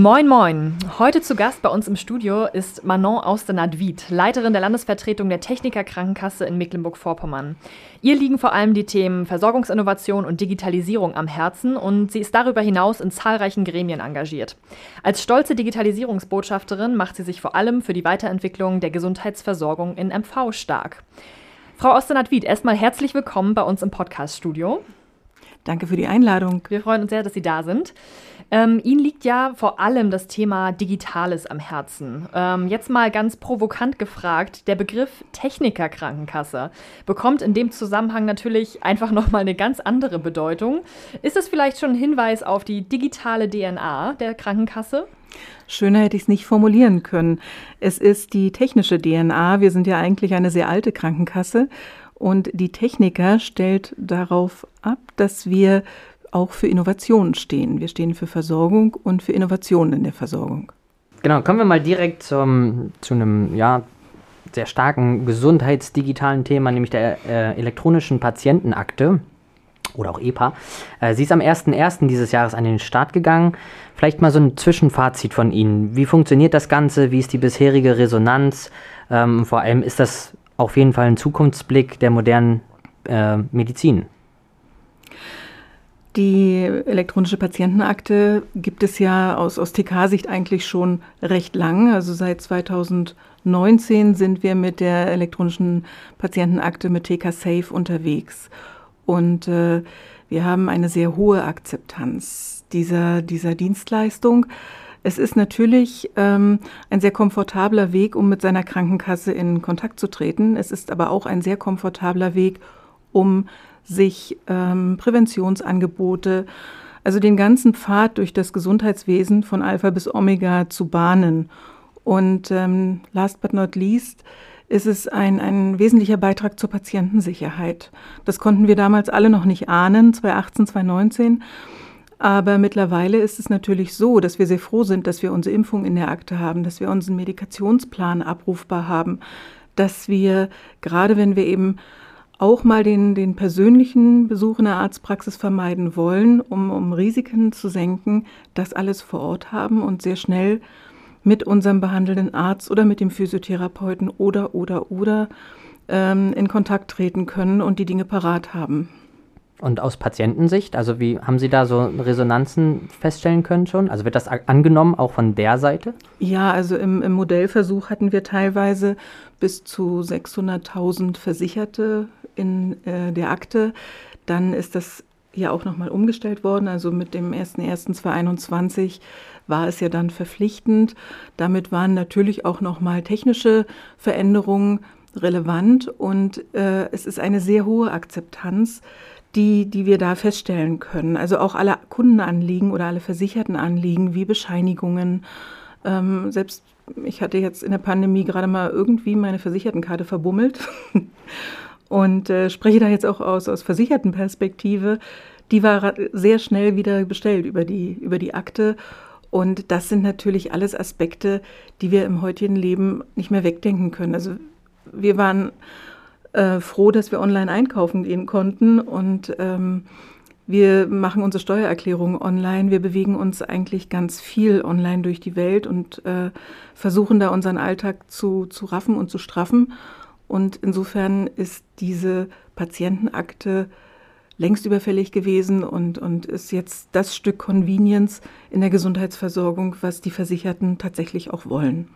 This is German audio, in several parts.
Moin, moin. Heute zu Gast bei uns im Studio ist Manon Austenat-Wied, Leiterin der Landesvertretung der Techniker Krankenkasse in Mecklenburg-Vorpommern. Ihr liegen vor allem die Themen Versorgungsinnovation und Digitalisierung am Herzen und sie ist darüber hinaus in zahlreichen Gremien engagiert. Als stolze Digitalisierungsbotschafterin macht sie sich vor allem für die Weiterentwicklung der Gesundheitsversorgung in MV stark. Frau Austenat-Wied, erstmal herzlich willkommen bei uns im Podcast-Studio. Danke für die Einladung. Wir freuen uns sehr, dass Sie da sind. Ähm, Ihnen liegt ja vor allem das Thema Digitales am Herzen. Ähm, jetzt mal ganz provokant gefragt, der Begriff Technikerkrankenkasse bekommt in dem Zusammenhang natürlich einfach nochmal eine ganz andere Bedeutung. Ist das vielleicht schon ein Hinweis auf die digitale DNA der Krankenkasse? Schöner hätte ich es nicht formulieren können. Es ist die technische DNA. Wir sind ja eigentlich eine sehr alte Krankenkasse und die Techniker stellt darauf ab, dass wir auch für Innovationen stehen. Wir stehen für Versorgung und für Innovationen in der Versorgung. Genau, kommen wir mal direkt zum, zu einem ja, sehr starken gesundheitsdigitalen Thema, nämlich der äh, elektronischen Patientenakte oder auch EPA. Äh, sie ist am 01.01. dieses Jahres an den Start gegangen. Vielleicht mal so ein Zwischenfazit von Ihnen. Wie funktioniert das Ganze? Wie ist die bisherige Resonanz? Ähm, vor allem ist das auf jeden Fall ein Zukunftsblick der modernen äh, Medizin. Die elektronische Patientenakte gibt es ja aus, aus TK-Sicht eigentlich schon recht lang. Also seit 2019 sind wir mit der elektronischen Patientenakte mit TK Safe unterwegs. Und äh, wir haben eine sehr hohe Akzeptanz dieser, dieser Dienstleistung. Es ist natürlich ähm, ein sehr komfortabler Weg, um mit seiner Krankenkasse in Kontakt zu treten. Es ist aber auch ein sehr komfortabler Weg, um sich ähm, Präventionsangebote, also den ganzen Pfad durch das Gesundheitswesen von Alpha bis Omega zu bahnen. Und ähm, last but not least ist es ein, ein wesentlicher Beitrag zur Patientensicherheit. Das konnten wir damals alle noch nicht ahnen, 2018, 2019. Aber mittlerweile ist es natürlich so, dass wir sehr froh sind, dass wir unsere Impfung in der Akte haben, dass wir unseren Medikationsplan abrufbar haben, dass wir, gerade wenn wir eben auch mal den, den persönlichen Besuch in der Arztpraxis vermeiden wollen, um, um Risiken zu senken, das alles vor Ort haben und sehr schnell mit unserem behandelnden Arzt oder mit dem Physiotherapeuten oder, oder, oder ähm, in Kontakt treten können und die Dinge parat haben. Und aus Patientensicht, also wie haben Sie da so Resonanzen feststellen können schon? Also wird das angenommen auch von der Seite? Ja, also im, im Modellversuch hatten wir teilweise bis zu 600.000 Versicherte in äh, der Akte. Dann ist das ja auch nochmal umgestellt worden. Also mit dem 01.01.2021 war es ja dann verpflichtend. Damit waren natürlich auch nochmal technische Veränderungen relevant und äh, es ist eine sehr hohe Akzeptanz die, die wir da feststellen können. Also auch alle Kundenanliegen oder alle versicherten Anliegen wie Bescheinigungen. Ähm, selbst ich hatte jetzt in der Pandemie gerade mal irgendwie meine Versichertenkarte verbummelt und äh, spreche da jetzt auch aus, aus versicherten Perspektive. Die war sehr schnell wieder bestellt über die, über die Akte. Und das sind natürlich alles Aspekte, die wir im heutigen Leben nicht mehr wegdenken können. Also wir waren äh, froh, dass wir online einkaufen gehen konnten und ähm, wir machen unsere Steuererklärung online. Wir bewegen uns eigentlich ganz viel online durch die Welt und äh, versuchen da unseren Alltag zu, zu raffen und zu straffen. Und insofern ist diese Patientenakte längst überfällig gewesen und, und ist jetzt das Stück Convenience in der Gesundheitsversorgung, was die Versicherten tatsächlich auch wollen.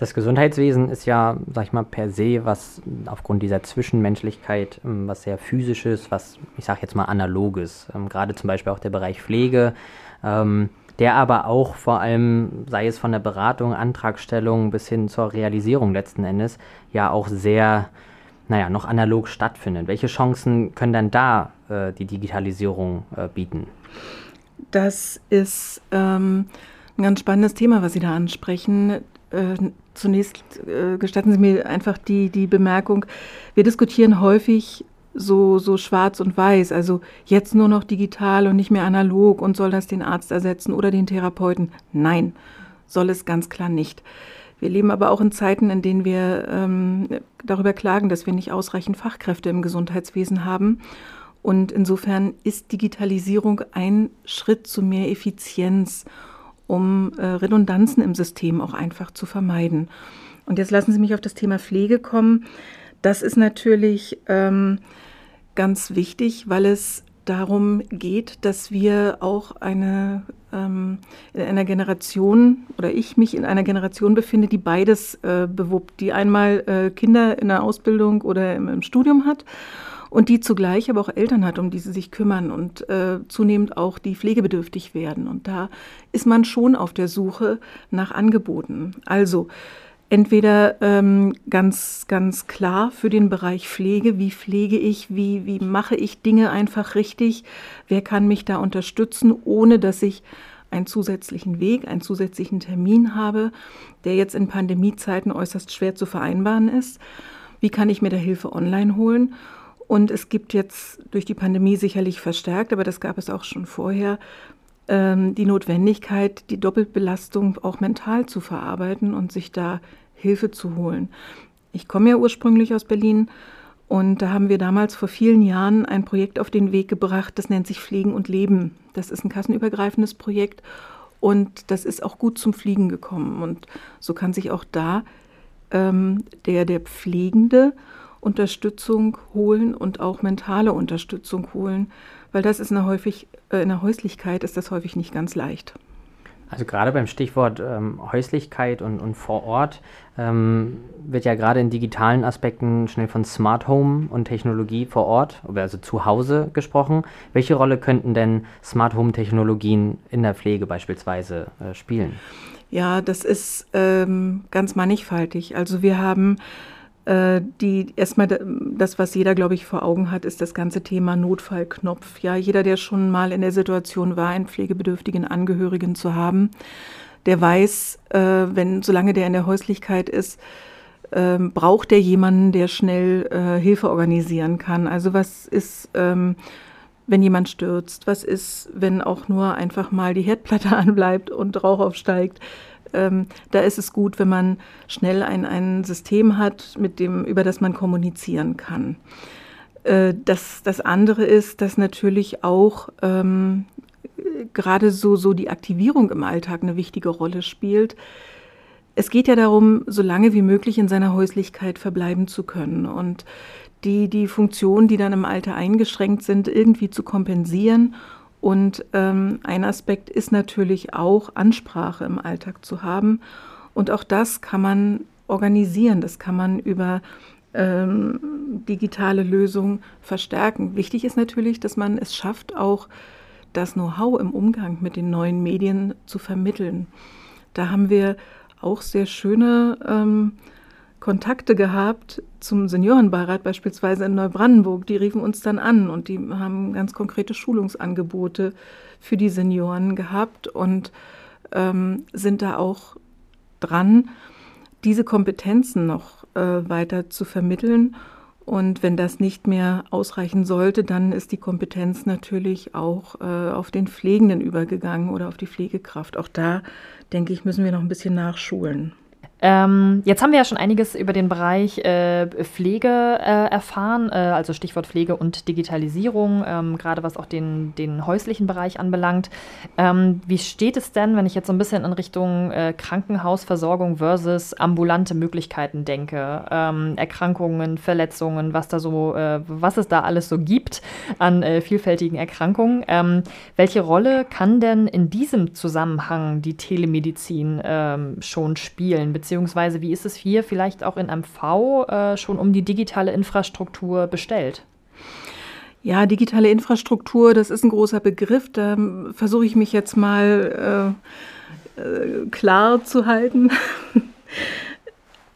Das Gesundheitswesen ist ja, sag ich mal, per se was aufgrund dieser Zwischenmenschlichkeit ähm, was sehr physisches, was ich sag jetzt mal analoges. Ähm, gerade zum Beispiel auch der Bereich Pflege, ähm, der aber auch vor allem, sei es von der Beratung, Antragstellung bis hin zur Realisierung letzten Endes, ja auch sehr, naja, noch analog stattfindet. Welche Chancen können dann da äh, die Digitalisierung äh, bieten? Das ist ähm, ein ganz spannendes Thema, was Sie da ansprechen. Äh, zunächst äh, gestatten Sie mir einfach die, die Bemerkung, wir diskutieren häufig so, so schwarz und weiß, also jetzt nur noch digital und nicht mehr analog und soll das den Arzt ersetzen oder den Therapeuten? Nein, soll es ganz klar nicht. Wir leben aber auch in Zeiten, in denen wir ähm, darüber klagen, dass wir nicht ausreichend Fachkräfte im Gesundheitswesen haben. Und insofern ist Digitalisierung ein Schritt zu mehr Effizienz um äh, Redundanzen im System auch einfach zu vermeiden. Und jetzt lassen Sie mich auf das Thema Pflege kommen. Das ist natürlich ähm, ganz wichtig, weil es darum geht, dass wir auch eine, ähm, in einer Generation oder ich mich in einer Generation befinde, die beides äh, bewuppt, die einmal äh, Kinder in der Ausbildung oder im, im, Studium hat und die zugleich aber auch Eltern hat, um die sie sich kümmern und äh, zunehmend auch die pflegebedürftig werden. Und da ist man schon auf der Suche nach Angeboten. Also entweder ähm, ganz, ganz klar für den Bereich Pflege, wie pflege ich, wie, wie mache ich Dinge einfach richtig, wer kann mich da unterstützen, ohne dass ich einen zusätzlichen Weg, einen zusätzlichen Termin habe, der jetzt in Pandemiezeiten äußerst schwer zu vereinbaren ist. Wie kann ich mir da Hilfe online holen? Und es gibt jetzt durch die Pandemie sicherlich verstärkt, aber das gab es auch schon vorher, die Notwendigkeit, die Doppelbelastung auch mental zu verarbeiten und sich da Hilfe zu holen. Ich komme ja ursprünglich aus Berlin und da haben wir damals vor vielen Jahren ein Projekt auf den Weg gebracht, das nennt sich Pflegen und Leben. Das ist ein kassenübergreifendes Projekt und das ist auch gut zum Fliegen gekommen. Und so kann sich auch da ähm, der, der Pflegende Unterstützung holen und auch mentale Unterstützung holen, weil das ist in der, häufig, äh, in der Häuslichkeit ist das häufig nicht ganz leicht. Also gerade beim Stichwort ähm, Häuslichkeit und, und vor Ort ähm, wird ja gerade in digitalen Aspekten schnell von Smart Home und Technologie vor Ort, also zu Hause gesprochen. Welche Rolle könnten denn Smart Home Technologien in der Pflege beispielsweise äh, spielen? Ja, das ist ähm, ganz mannigfaltig. Also wir haben die erstmal das, was jeder, glaube ich, vor Augen hat, ist das ganze Thema Notfallknopf. Ja, jeder, der schon mal in der Situation war, einen pflegebedürftigen Angehörigen zu haben, der weiß, äh, wenn, solange der in der Häuslichkeit ist, äh, braucht der jemanden, der schnell äh, Hilfe organisieren kann. Also was ist, ähm, wenn jemand stürzt? Was ist, wenn auch nur einfach mal die Herdplatte anbleibt und Rauch aufsteigt? Ähm, da ist es gut, wenn man schnell ein, ein System hat, mit dem, über das man kommunizieren kann. Äh, das, das andere ist, dass natürlich auch ähm, gerade so, so die Aktivierung im Alltag eine wichtige Rolle spielt. Es geht ja darum, so lange wie möglich in seiner Häuslichkeit verbleiben zu können und die, die Funktionen, die dann im Alter eingeschränkt sind, irgendwie zu kompensieren und ähm, ein Aspekt ist natürlich auch Ansprache im Alltag zu haben. Und auch das kann man organisieren, das kann man über ähm, digitale Lösungen verstärken. Wichtig ist natürlich, dass man es schafft, auch das Know-how im Umgang mit den neuen Medien zu vermitteln. Da haben wir auch sehr schöne ähm, Kontakte gehabt zum Seniorenbeirat beispielsweise in Neubrandenburg. Die riefen uns dann an und die haben ganz konkrete Schulungsangebote für die Senioren gehabt und ähm, sind da auch dran, diese Kompetenzen noch äh, weiter zu vermitteln. Und wenn das nicht mehr ausreichen sollte, dann ist die Kompetenz natürlich auch äh, auf den Pflegenden übergegangen oder auf die Pflegekraft. Auch da, denke ich, müssen wir noch ein bisschen nachschulen. Ähm, jetzt haben wir ja schon einiges über den Bereich äh, Pflege äh, erfahren, äh, also Stichwort Pflege und Digitalisierung, ähm, gerade was auch den, den häuslichen Bereich anbelangt. Ähm, wie steht es denn, wenn ich jetzt so ein bisschen in Richtung äh, Krankenhausversorgung versus ambulante Möglichkeiten denke? Ähm, Erkrankungen, Verletzungen, was da so, äh, was es da alles so gibt an äh, vielfältigen Erkrankungen. Ähm, welche Rolle kann denn in diesem Zusammenhang die Telemedizin ähm, schon spielen? Beziehungsweise wie ist es hier vielleicht auch in MV äh, schon um die digitale Infrastruktur bestellt? Ja, digitale Infrastruktur, das ist ein großer Begriff. Da versuche ich mich jetzt mal äh, äh, klar zu halten.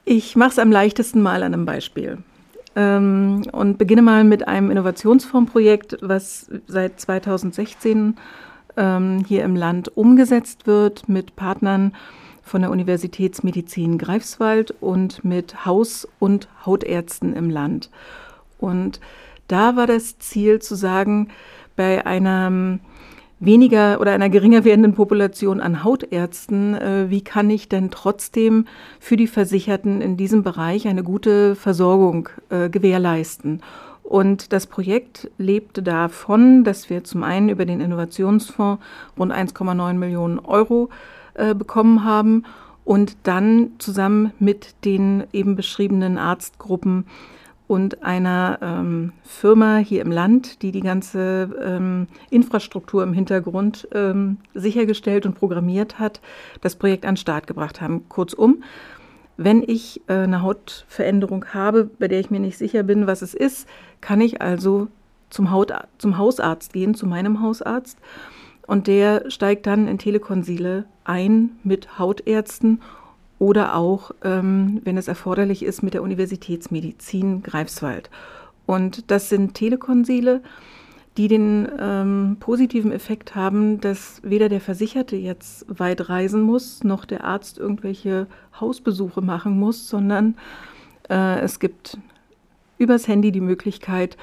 Ich mache es am leichtesten mal an einem Beispiel ähm, und beginne mal mit einem Innovationsfondsprojekt, was seit 2016 ähm, hier im Land umgesetzt wird mit Partnern von der Universitätsmedizin Greifswald und mit Haus- und Hautärzten im Land. Und da war das Ziel zu sagen, bei einer weniger oder einer geringer werdenden Population an Hautärzten, äh, wie kann ich denn trotzdem für die Versicherten in diesem Bereich eine gute Versorgung äh, gewährleisten? Und das Projekt lebte davon, dass wir zum einen über den Innovationsfonds rund 1,9 Millionen Euro äh, bekommen haben und dann zusammen mit den eben beschriebenen Arztgruppen und einer ähm, Firma hier im Land, die die ganze ähm, Infrastruktur im Hintergrund ähm, sichergestellt und programmiert hat, das Projekt an den Start gebracht haben. Kurzum, wenn ich äh, eine Hautveränderung habe, bei der ich mir nicht sicher bin, was es ist, kann ich also zum, Haut, zum Hausarzt gehen, zu meinem Hausarzt. Und der steigt dann in Telekonsile ein mit Hautärzten oder auch, ähm, wenn es erforderlich ist, mit der Universitätsmedizin Greifswald. Und das sind Telekonsile, die den ähm, positiven Effekt haben, dass weder der Versicherte jetzt weit reisen muss, noch der Arzt irgendwelche Hausbesuche machen muss, sondern äh, es gibt übers Handy die Möglichkeit,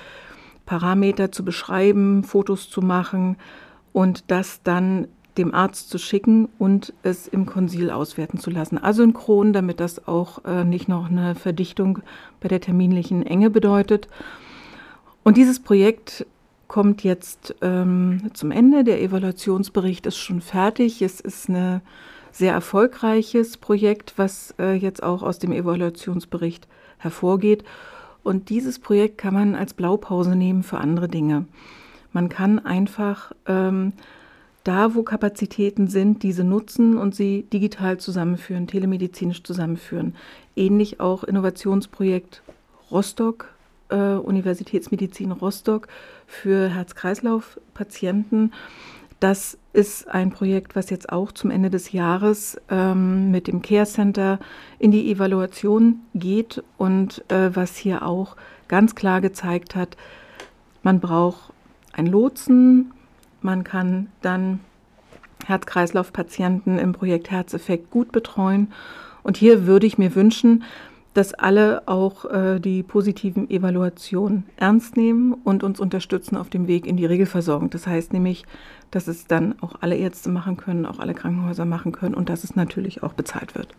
Parameter zu beschreiben, Fotos zu machen und das dann dem Arzt zu schicken und es im Konsil auswerten zu lassen. Asynchron, damit das auch äh, nicht noch eine Verdichtung bei der terminlichen Enge bedeutet. Und dieses Projekt kommt jetzt ähm, zum Ende. Der Evaluationsbericht ist schon fertig. Es ist ein sehr erfolgreiches Projekt, was äh, jetzt auch aus dem Evaluationsbericht hervorgeht. Und dieses Projekt kann man als Blaupause nehmen für andere Dinge. Man kann einfach ähm, da, wo Kapazitäten sind, diese nutzen und sie digital zusammenführen, telemedizinisch zusammenführen. Ähnlich auch Innovationsprojekt Rostock, äh, Universitätsmedizin Rostock für Herz-Kreislauf-Patienten. Das ist ein Projekt, was jetzt auch zum Ende des Jahres ähm, mit dem Care Center in die Evaluation geht und äh, was hier auch ganz klar gezeigt hat, man braucht ein Lotsen, man kann dann Herz-Kreislauf-Patienten im Projekt Herzeffekt gut betreuen. Und hier würde ich mir wünschen, dass alle auch äh, die positiven Evaluationen ernst nehmen und uns unterstützen auf dem Weg in die Regelversorgung. Das heißt nämlich, dass es dann auch alle Ärzte machen können, auch alle Krankenhäuser machen können und dass es natürlich auch bezahlt wird.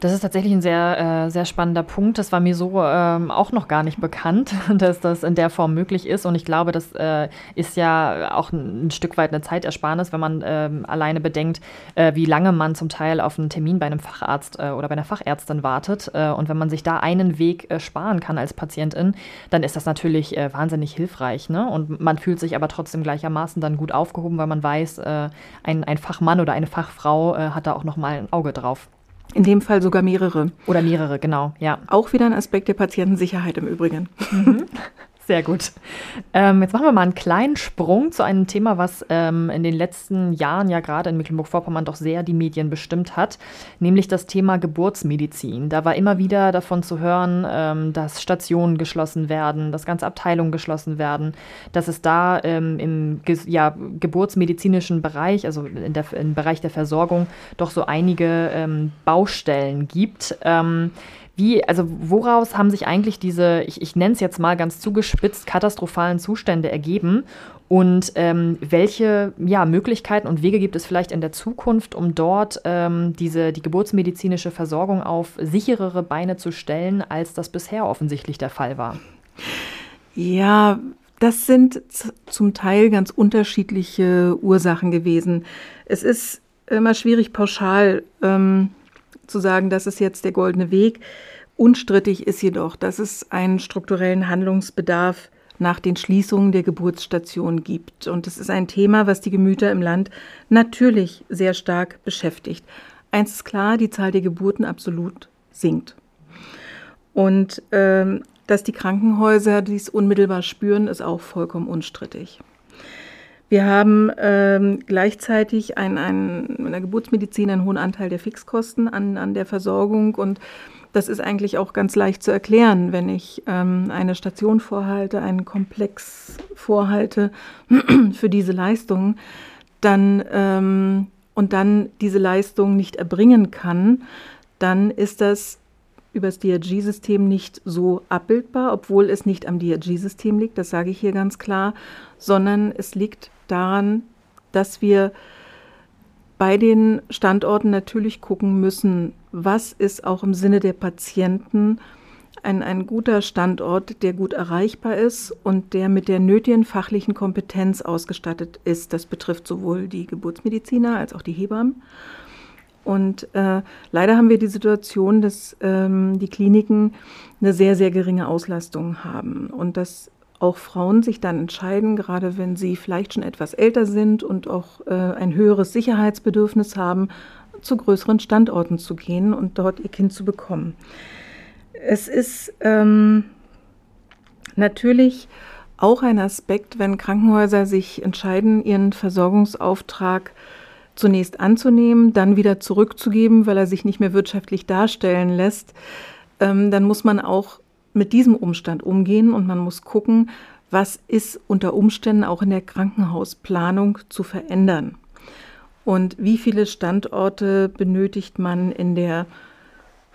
Das ist tatsächlich ein sehr, äh, sehr spannender Punkt. Das war mir so ähm, auch noch gar nicht bekannt, dass das in der Form möglich ist. Und ich glaube, das äh, ist ja auch ein, ein, Stück weit eine Zeitersparnis, wenn man ähm, alleine bedenkt, äh, wie lange man zum Teil auf einen Termin bei einem Facharzt äh, oder bei einer Fachärztin wartet. Äh, und wenn man sich da einen Weg äh, sparen kann als Patientin, dann ist das natürlich wahnsinnig hilfreich. Ne? Und man fühlt sich aber trotzdem gleichermaßen dann gut aufgehoben, weil man weiß, ein, ein Fachmann oder eine Fachfrau hat da auch noch mal ein Auge drauf. In dem Fall sogar mehrere. Oder mehrere, genau, ja. Auch wieder ein Aspekt der Patientensicherheit im Übrigen. Mhm. Sehr gut. Ähm, jetzt machen wir mal einen kleinen Sprung zu einem Thema, was ähm, in den letzten Jahren ja gerade in Mecklenburg-Vorpommern doch sehr die Medien bestimmt hat, nämlich das Thema Geburtsmedizin. Da war immer wieder davon zu hören, ähm, dass Stationen geschlossen werden, dass ganze Abteilungen geschlossen werden, dass es da ähm, im Ge ja, geburtsmedizinischen Bereich, also in der, im Bereich der Versorgung, doch so einige ähm, Baustellen gibt. Wie, also woraus haben sich eigentlich diese, ich, ich nenne es jetzt mal ganz zugespitzt, katastrophalen Zustände ergeben? Und ähm, welche ja, Möglichkeiten und Wege gibt es vielleicht in der Zukunft, um dort ähm, diese, die geburtsmedizinische Versorgung auf sicherere Beine zu stellen, als das bisher offensichtlich der Fall war? Ja, das sind zum Teil ganz unterschiedliche Ursachen gewesen. Es ist immer schwierig, pauschal ähm, zu sagen, das ist jetzt der goldene Weg. Unstrittig ist jedoch, dass es einen strukturellen Handlungsbedarf nach den Schließungen der Geburtsstation gibt. Und es ist ein Thema, was die Gemüter im Land natürlich sehr stark beschäftigt. Eins ist klar, die Zahl der Geburten absolut sinkt. Und ähm, dass die Krankenhäuser dies unmittelbar spüren, ist auch vollkommen unstrittig. Wir haben ähm, gleichzeitig ein, ein, in der Geburtsmedizin einen hohen Anteil der Fixkosten an, an der Versorgung und das ist eigentlich auch ganz leicht zu erklären, wenn ich ähm, eine Station vorhalte, einen Komplex vorhalte für diese Leistung, dann ähm, und dann diese Leistung nicht erbringen kann, dann ist das über das DRG-System nicht so abbildbar, obwohl es nicht am DRG-System liegt, das sage ich hier ganz klar, sondern es liegt daran, dass wir bei den Standorten natürlich gucken müssen, was ist auch im Sinne der Patienten ein, ein guter Standort, der gut erreichbar ist und der mit der nötigen fachlichen Kompetenz ausgestattet ist. Das betrifft sowohl die Geburtsmediziner als auch die Hebammen. Und äh, leider haben wir die Situation, dass ähm, die Kliniken eine sehr, sehr geringe Auslastung haben und dass auch Frauen sich dann entscheiden, gerade wenn sie vielleicht schon etwas älter sind und auch äh, ein höheres Sicherheitsbedürfnis haben, zu größeren Standorten zu gehen und dort ihr Kind zu bekommen. Es ist ähm, natürlich auch ein Aspekt, wenn Krankenhäuser sich entscheiden, ihren Versorgungsauftrag zunächst anzunehmen, dann wieder zurückzugeben, weil er sich nicht mehr wirtschaftlich darstellen lässt, ähm, dann muss man auch mit diesem Umstand umgehen und man muss gucken, was ist unter Umständen auch in der Krankenhausplanung zu verändern. Und wie viele Standorte benötigt man in der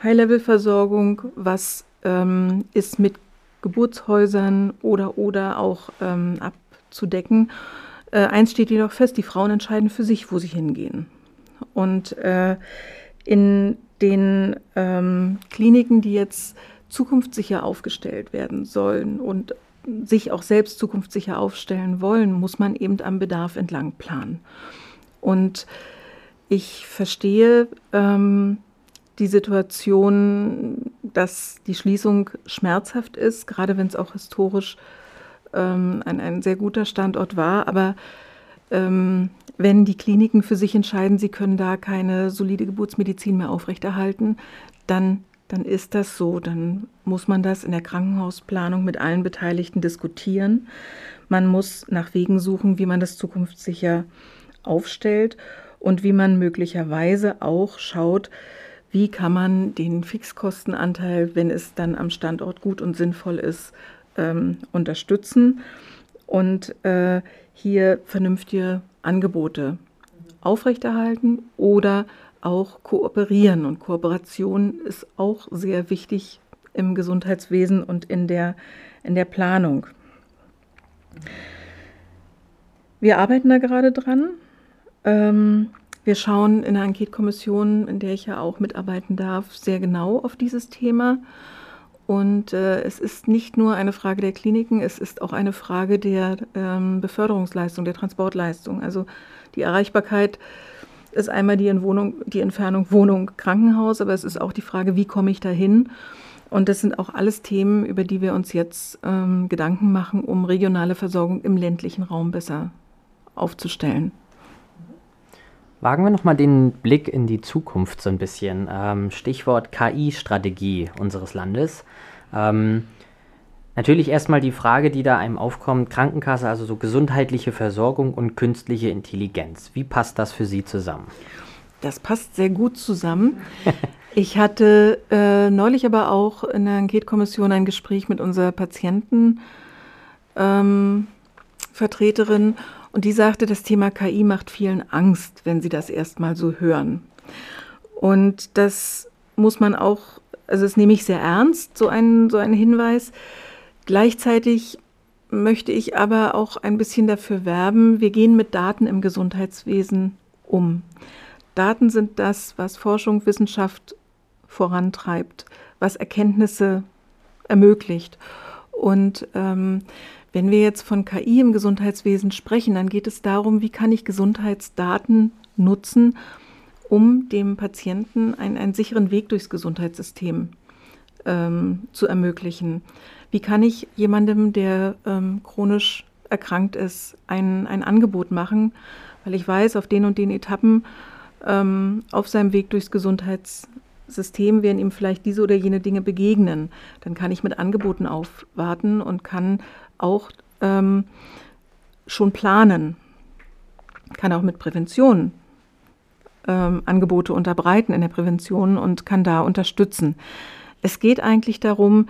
High-Level-Versorgung? Was ähm, ist mit Geburtshäusern oder oder auch ähm, abzudecken? Äh, eins steht jedoch fest, die Frauen entscheiden für sich, wo sie hingehen. Und äh, in den ähm, Kliniken, die jetzt zukunftssicher aufgestellt werden sollen und sich auch selbst zukunftssicher aufstellen wollen, muss man eben am Bedarf entlang planen. Und ich verstehe ähm, die Situation, dass die Schließung schmerzhaft ist, gerade wenn es auch historisch ähm, ein, ein sehr guter Standort war. Aber ähm, wenn die Kliniken für sich entscheiden, sie können da keine solide Geburtsmedizin mehr aufrechterhalten, dann, dann ist das so. Dann muss man das in der Krankenhausplanung mit allen Beteiligten diskutieren. Man muss nach Wegen suchen, wie man das zukunftssicher aufstellt und wie man möglicherweise auch schaut, wie kann man den Fixkostenanteil, wenn es dann am Standort gut und sinnvoll ist, ähm, unterstützen und äh, hier vernünftige Angebote aufrechterhalten oder auch kooperieren. Und Kooperation ist auch sehr wichtig im Gesundheitswesen und in der, in der Planung. Wir arbeiten da gerade dran. Ähm, wir schauen in der Enquete-Kommission, in der ich ja auch mitarbeiten darf, sehr genau auf dieses Thema und äh, es ist nicht nur eine Frage der Kliniken, es ist auch eine Frage der ähm, Beförderungsleistung, der Transportleistung. Also die Erreichbarkeit ist einmal die, Wohnung, die Entfernung Wohnung, Krankenhaus, aber es ist auch die Frage, wie komme ich dahin? Und das sind auch alles Themen, über die wir uns jetzt ähm, Gedanken machen, um regionale Versorgung im ländlichen Raum besser aufzustellen. Wagen wir nochmal den Blick in die Zukunft so ein bisschen. Ähm, Stichwort KI-Strategie unseres Landes. Ähm, natürlich erstmal die Frage, die da einem aufkommt, Krankenkasse, also so gesundheitliche Versorgung und künstliche Intelligenz. Wie passt das für Sie zusammen? Das passt sehr gut zusammen. Ich hatte äh, neulich aber auch in der Enquete-Kommission ein Gespräch mit unserer Patientenvertreterin ähm, und die sagte, das Thema KI macht vielen Angst, wenn sie das erstmal so hören. Und das muss man auch, also das nehme ich sehr ernst, so einen, so einen Hinweis. Gleichzeitig möchte ich aber auch ein bisschen dafür werben, wir gehen mit Daten im Gesundheitswesen um. Daten sind das, was Forschung, Wissenschaft vorantreibt, was Erkenntnisse ermöglicht. Und ähm, wenn wir jetzt von KI im Gesundheitswesen sprechen, dann geht es darum, wie kann ich Gesundheitsdaten nutzen, um dem Patienten einen, einen sicheren Weg durchs Gesundheitssystem ähm, zu ermöglichen. Wie kann ich jemandem, der ähm, chronisch erkrankt ist, ein, ein Angebot machen, weil ich weiß, auf den und den Etappen ähm, auf seinem Weg durchs Gesundheitssystem werden ihm vielleicht diese oder jene Dinge begegnen. Dann kann ich mit Angeboten aufwarten und kann auch ähm, schon planen, kann auch mit Prävention ähm, Angebote unterbreiten in der Prävention und kann da unterstützen. Es geht eigentlich darum,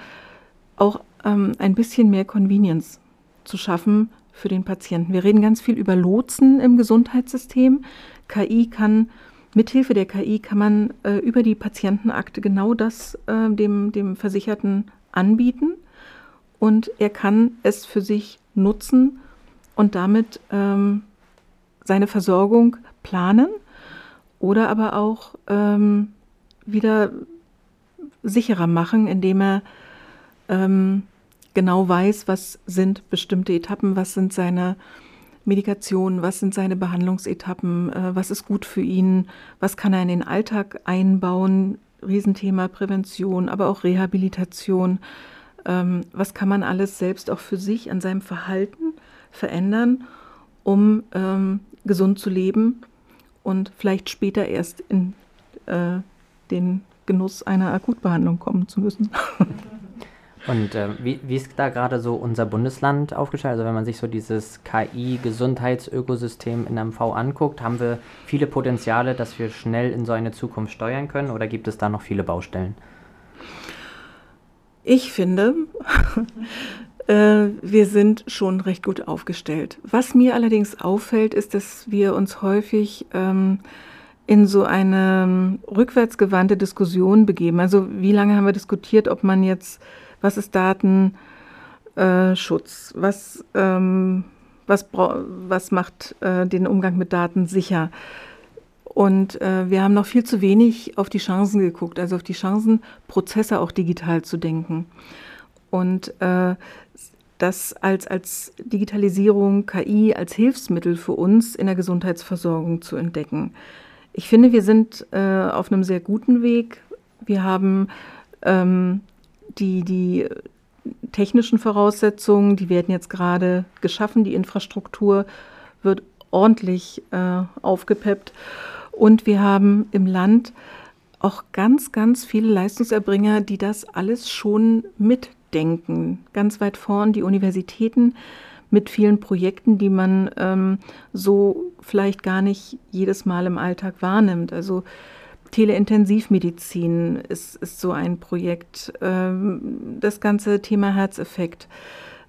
auch ähm, ein bisschen mehr Convenience zu schaffen für den Patienten. Wir reden ganz viel über Lotsen im Gesundheitssystem. KI kann Mithilfe der KI kann man äh, über die Patientenakte genau das äh, dem, dem Versicherten anbieten. Und er kann es für sich nutzen und damit ähm, seine Versorgung planen oder aber auch ähm, wieder sicherer machen, indem er ähm, genau weiß, was sind bestimmte Etappen, was sind seine Medikationen, was sind seine Behandlungsetappen, äh, was ist gut für ihn, was kann er in den Alltag einbauen, Riesenthema Prävention, aber auch Rehabilitation. Ähm, was kann man alles selbst auch für sich an seinem Verhalten verändern, um ähm, gesund zu leben und vielleicht später erst in äh, den Genuss einer Akutbehandlung kommen zu müssen. Und äh, wie, wie ist da gerade so unser Bundesland aufgestellt? Also wenn man sich so dieses KI-Gesundheitsökosystem in MV anguckt, haben wir viele Potenziale, dass wir schnell in so eine Zukunft steuern können oder gibt es da noch viele Baustellen? Ich finde, äh, wir sind schon recht gut aufgestellt. Was mir allerdings auffällt, ist, dass wir uns häufig ähm, in so eine ähm, rückwärtsgewandte Diskussion begeben. Also wie lange haben wir diskutiert, ob man jetzt was ist Datenschutz, äh, was, ähm, was, was macht äh, den Umgang mit Daten sicher. Und äh, wir haben noch viel zu wenig auf die Chancen geguckt, also auf die Chancen, Prozesse auch digital zu denken. Und äh, das als, als Digitalisierung, KI, als Hilfsmittel für uns in der Gesundheitsversorgung zu entdecken. Ich finde, wir sind äh, auf einem sehr guten Weg. Wir haben ähm, die, die technischen Voraussetzungen, die werden jetzt gerade geschaffen, die Infrastruktur wird ordentlich äh, aufgepeppt. Und wir haben im Land auch ganz, ganz viele Leistungserbringer, die das alles schon mitdenken. Ganz weit vorn die Universitäten mit vielen Projekten, die man ähm, so vielleicht gar nicht jedes Mal im Alltag wahrnimmt. Also Teleintensivmedizin ist, ist so ein Projekt. Ähm, das ganze Thema Herzeffekt.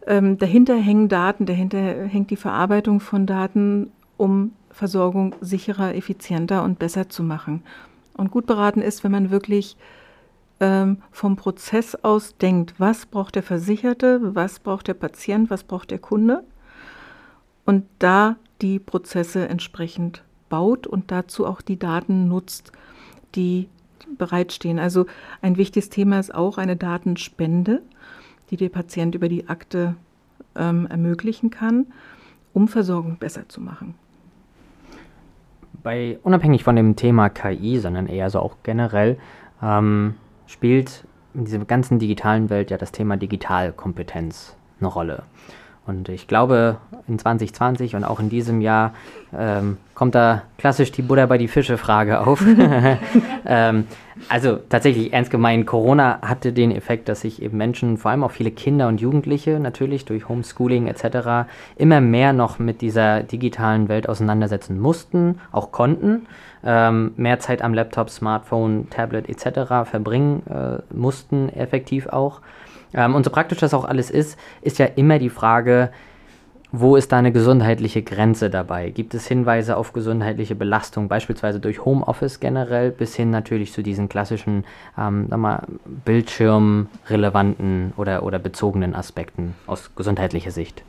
Ähm, dahinter hängen Daten, dahinter hängt die Verarbeitung von Daten, um Versorgung sicherer, effizienter und besser zu machen. Und gut beraten ist, wenn man wirklich ähm, vom Prozess aus denkt, was braucht der Versicherte, was braucht der Patient, was braucht der Kunde und da die Prozesse entsprechend baut und dazu auch die Daten nutzt die bereitstehen. Also ein wichtiges Thema ist auch eine Datenspende, die der Patient über die Akte ähm, ermöglichen kann, um Versorgung besser zu machen. Bei unabhängig von dem Thema KI, sondern eher so auch generell, ähm, spielt in dieser ganzen digitalen Welt ja das Thema Digitalkompetenz eine Rolle. Und ich glaube, in 2020 und auch in diesem Jahr ähm, kommt da klassisch die Buddha bei die Fische-Frage auf. ähm, also tatsächlich ernst gemeint, Corona hatte den Effekt, dass sich eben Menschen, vor allem auch viele Kinder und Jugendliche natürlich durch Homeschooling etc., immer mehr noch mit dieser digitalen Welt auseinandersetzen mussten, auch konnten, ähm, mehr Zeit am Laptop, Smartphone, Tablet etc. verbringen äh, mussten, effektiv auch. Ähm, und so praktisch das auch alles ist, ist ja immer die Frage, wo ist da eine gesundheitliche Grenze dabei? Gibt es Hinweise auf gesundheitliche Belastung, beispielsweise durch Homeoffice generell, bis hin natürlich zu diesen klassischen ähm, Bildschirmrelevanten oder, oder bezogenen Aspekten aus gesundheitlicher Sicht?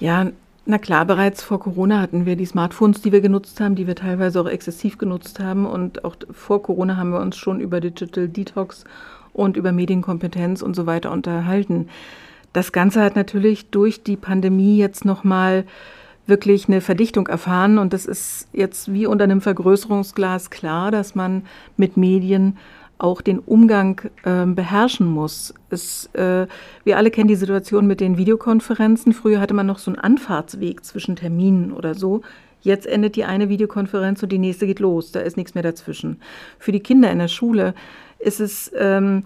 Ja, na klar, bereits vor Corona hatten wir die Smartphones, die wir genutzt haben, die wir teilweise auch exzessiv genutzt haben. Und auch vor Corona haben wir uns schon über Digital Detox und über Medienkompetenz und so weiter unterhalten. Das Ganze hat natürlich durch die Pandemie jetzt nochmal wirklich eine Verdichtung erfahren und das ist jetzt wie unter einem Vergrößerungsglas klar, dass man mit Medien auch den Umgang äh, beherrschen muss. Es, äh, wir alle kennen die Situation mit den Videokonferenzen. Früher hatte man noch so einen Anfahrtsweg zwischen Terminen oder so. Jetzt endet die eine Videokonferenz und die nächste geht los. Da ist nichts mehr dazwischen. Für die Kinder in der Schule ist es ähm,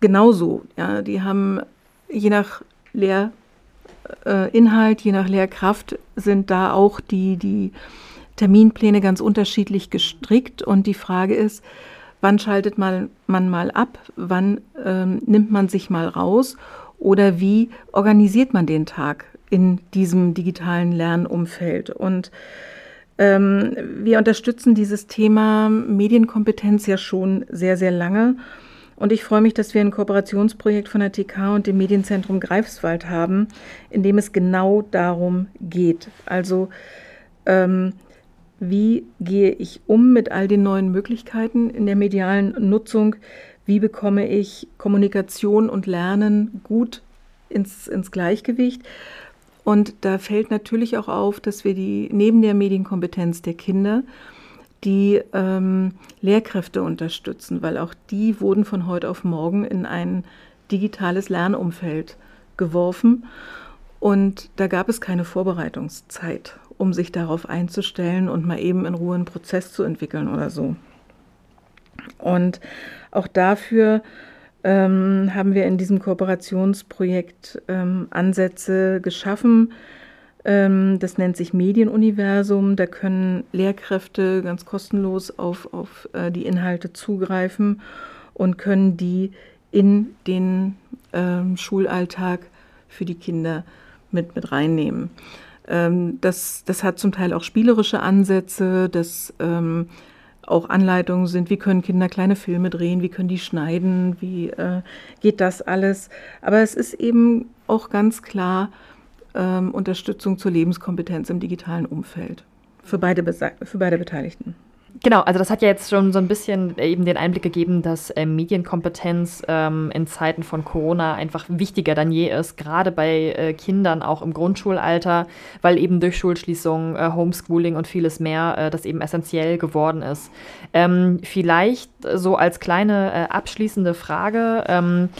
genauso. Ja, die haben je nach Lehrinhalt, äh, je nach Lehrkraft sind da auch die, die Terminpläne ganz unterschiedlich gestrickt. Und die Frage ist, wann schaltet man, man mal ab, wann ähm, nimmt man sich mal raus oder wie organisiert man den Tag in diesem digitalen Lernumfeld. Und ähm, wir unterstützen dieses Thema Medienkompetenz ja schon sehr, sehr lange. Und ich freue mich, dass wir ein Kooperationsprojekt von der TK und dem Medienzentrum Greifswald haben, in dem es genau darum geht. Also ähm, wie gehe ich um mit all den neuen Möglichkeiten in der medialen Nutzung? wie bekomme ich Kommunikation und Lernen gut ins, ins Gleichgewicht. Und da fällt natürlich auch auf, dass wir die neben der Medienkompetenz der Kinder die ähm, Lehrkräfte unterstützen, weil auch die wurden von heute auf morgen in ein digitales Lernumfeld geworfen. Und da gab es keine Vorbereitungszeit, um sich darauf einzustellen und mal eben in Ruhe einen Prozess zu entwickeln oder so. Und auch dafür ähm, haben wir in diesem Kooperationsprojekt ähm, Ansätze geschaffen. Ähm, das nennt sich Medienuniversum. Da können Lehrkräfte ganz kostenlos auf, auf äh, die Inhalte zugreifen und können die in den ähm, Schulalltag für die Kinder mit, mit reinnehmen. Ähm, das, das hat zum Teil auch spielerische Ansätze, das ähm, auch Anleitungen sind, wie können Kinder kleine Filme drehen, wie können die schneiden, wie äh, geht das alles. Aber es ist eben auch ganz klar ähm, Unterstützung zur Lebenskompetenz im digitalen Umfeld für beide, für beide Beteiligten. Genau, also das hat ja jetzt schon so ein bisschen eben den Einblick gegeben, dass äh, Medienkompetenz ähm, in Zeiten von Corona einfach wichtiger denn je ist, gerade bei äh, Kindern auch im Grundschulalter, weil eben durch Schulschließung, äh, Homeschooling und vieles mehr äh, das eben essentiell geworden ist. Ähm, vielleicht so als kleine äh, abschließende Frage. Ähm,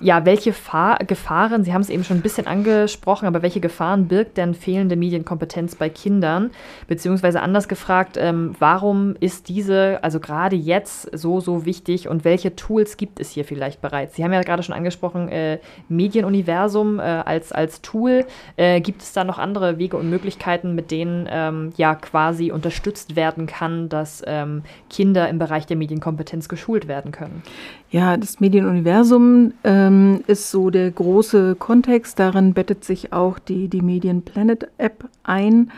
ja, welche Fahr Gefahren, Sie haben es eben schon ein bisschen angesprochen, aber welche Gefahren birgt denn fehlende Medienkompetenz bei Kindern? Beziehungsweise anders gefragt, ähm, warum ist diese, also gerade jetzt, so, so wichtig und welche Tools gibt es hier vielleicht bereits? Sie haben ja gerade schon angesprochen, äh, Medienuniversum äh, als, als Tool. Äh, gibt es da noch andere Wege und Möglichkeiten, mit denen ähm, ja quasi unterstützt werden kann, dass ähm, Kinder im Bereich der Medienkompetenz geschult werden können? Ja, das Medienuniversum ähm, ist so der große Kontext. Darin bettet sich auch die, die Medien Planet App ein,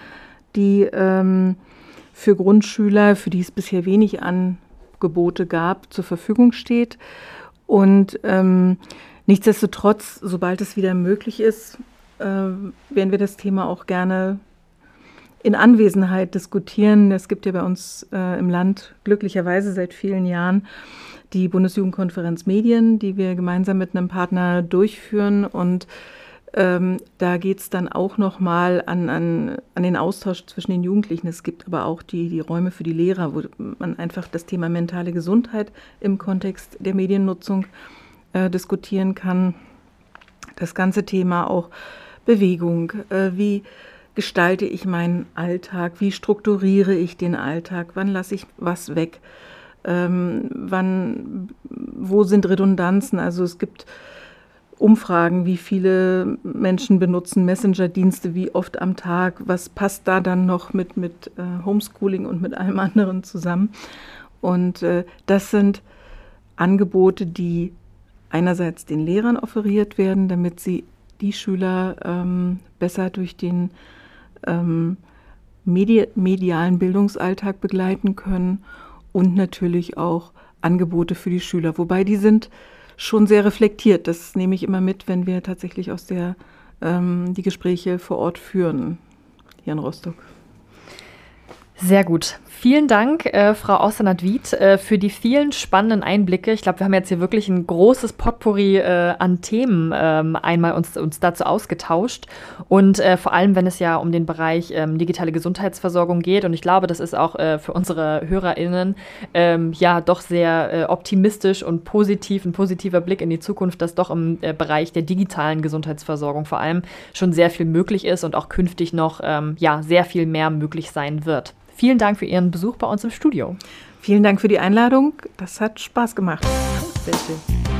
die ähm, für Grundschüler, für die es bisher wenig Angebote gab, zur Verfügung steht. Und ähm, nichtsdestotrotz, sobald es wieder möglich ist, äh, werden wir das Thema auch gerne in Anwesenheit diskutieren. Es gibt ja bei uns äh, im Land glücklicherweise seit vielen Jahren die Bundesjugendkonferenz Medien, die wir gemeinsam mit einem Partner durchführen. Und ähm, da geht es dann auch nochmal an, an, an den Austausch zwischen den Jugendlichen. Es gibt aber auch die, die Räume für die Lehrer, wo man einfach das Thema mentale Gesundheit im Kontext der Mediennutzung äh, diskutieren kann. Das ganze Thema auch Bewegung, äh, wie gestalte ich meinen Alltag, wie strukturiere ich den Alltag, wann lasse ich was weg ähm, wann, wo sind Redundanzen? Also es gibt Umfragen, wie viele Menschen benutzen Messenger-Dienste, wie oft am Tag, was passt da dann noch mit, mit äh, Homeschooling und mit allem anderen zusammen. Und äh, das sind Angebote, die einerseits den Lehrern offeriert werden, damit sie die Schüler ähm, besser durch den ähm, medi medialen Bildungsalltag begleiten können und natürlich auch Angebote für die Schüler. Wobei die sind schon sehr reflektiert. Das nehme ich immer mit, wenn wir tatsächlich aus der ähm, die Gespräche vor Ort führen hier in Rostock. Sehr gut. Vielen Dank, äh, Frau Austenat-Wied, äh, für die vielen spannenden Einblicke. Ich glaube, wir haben jetzt hier wirklich ein großes Potpourri äh, an Themen ähm, einmal uns, uns dazu ausgetauscht. Und äh, vor allem, wenn es ja um den Bereich ähm, digitale Gesundheitsversorgung geht. Und ich glaube, das ist auch äh, für unsere HörerInnen ähm, ja doch sehr äh, optimistisch und positiv, ein positiver Blick in die Zukunft, dass doch im Bereich der digitalen Gesundheitsversorgung vor allem schon sehr viel möglich ist und auch künftig noch ähm, ja, sehr viel mehr möglich sein wird. Vielen Dank für Ihren Besuch bei uns im Studio. Vielen Dank für die Einladung. Das hat Spaß gemacht. Sehr schön.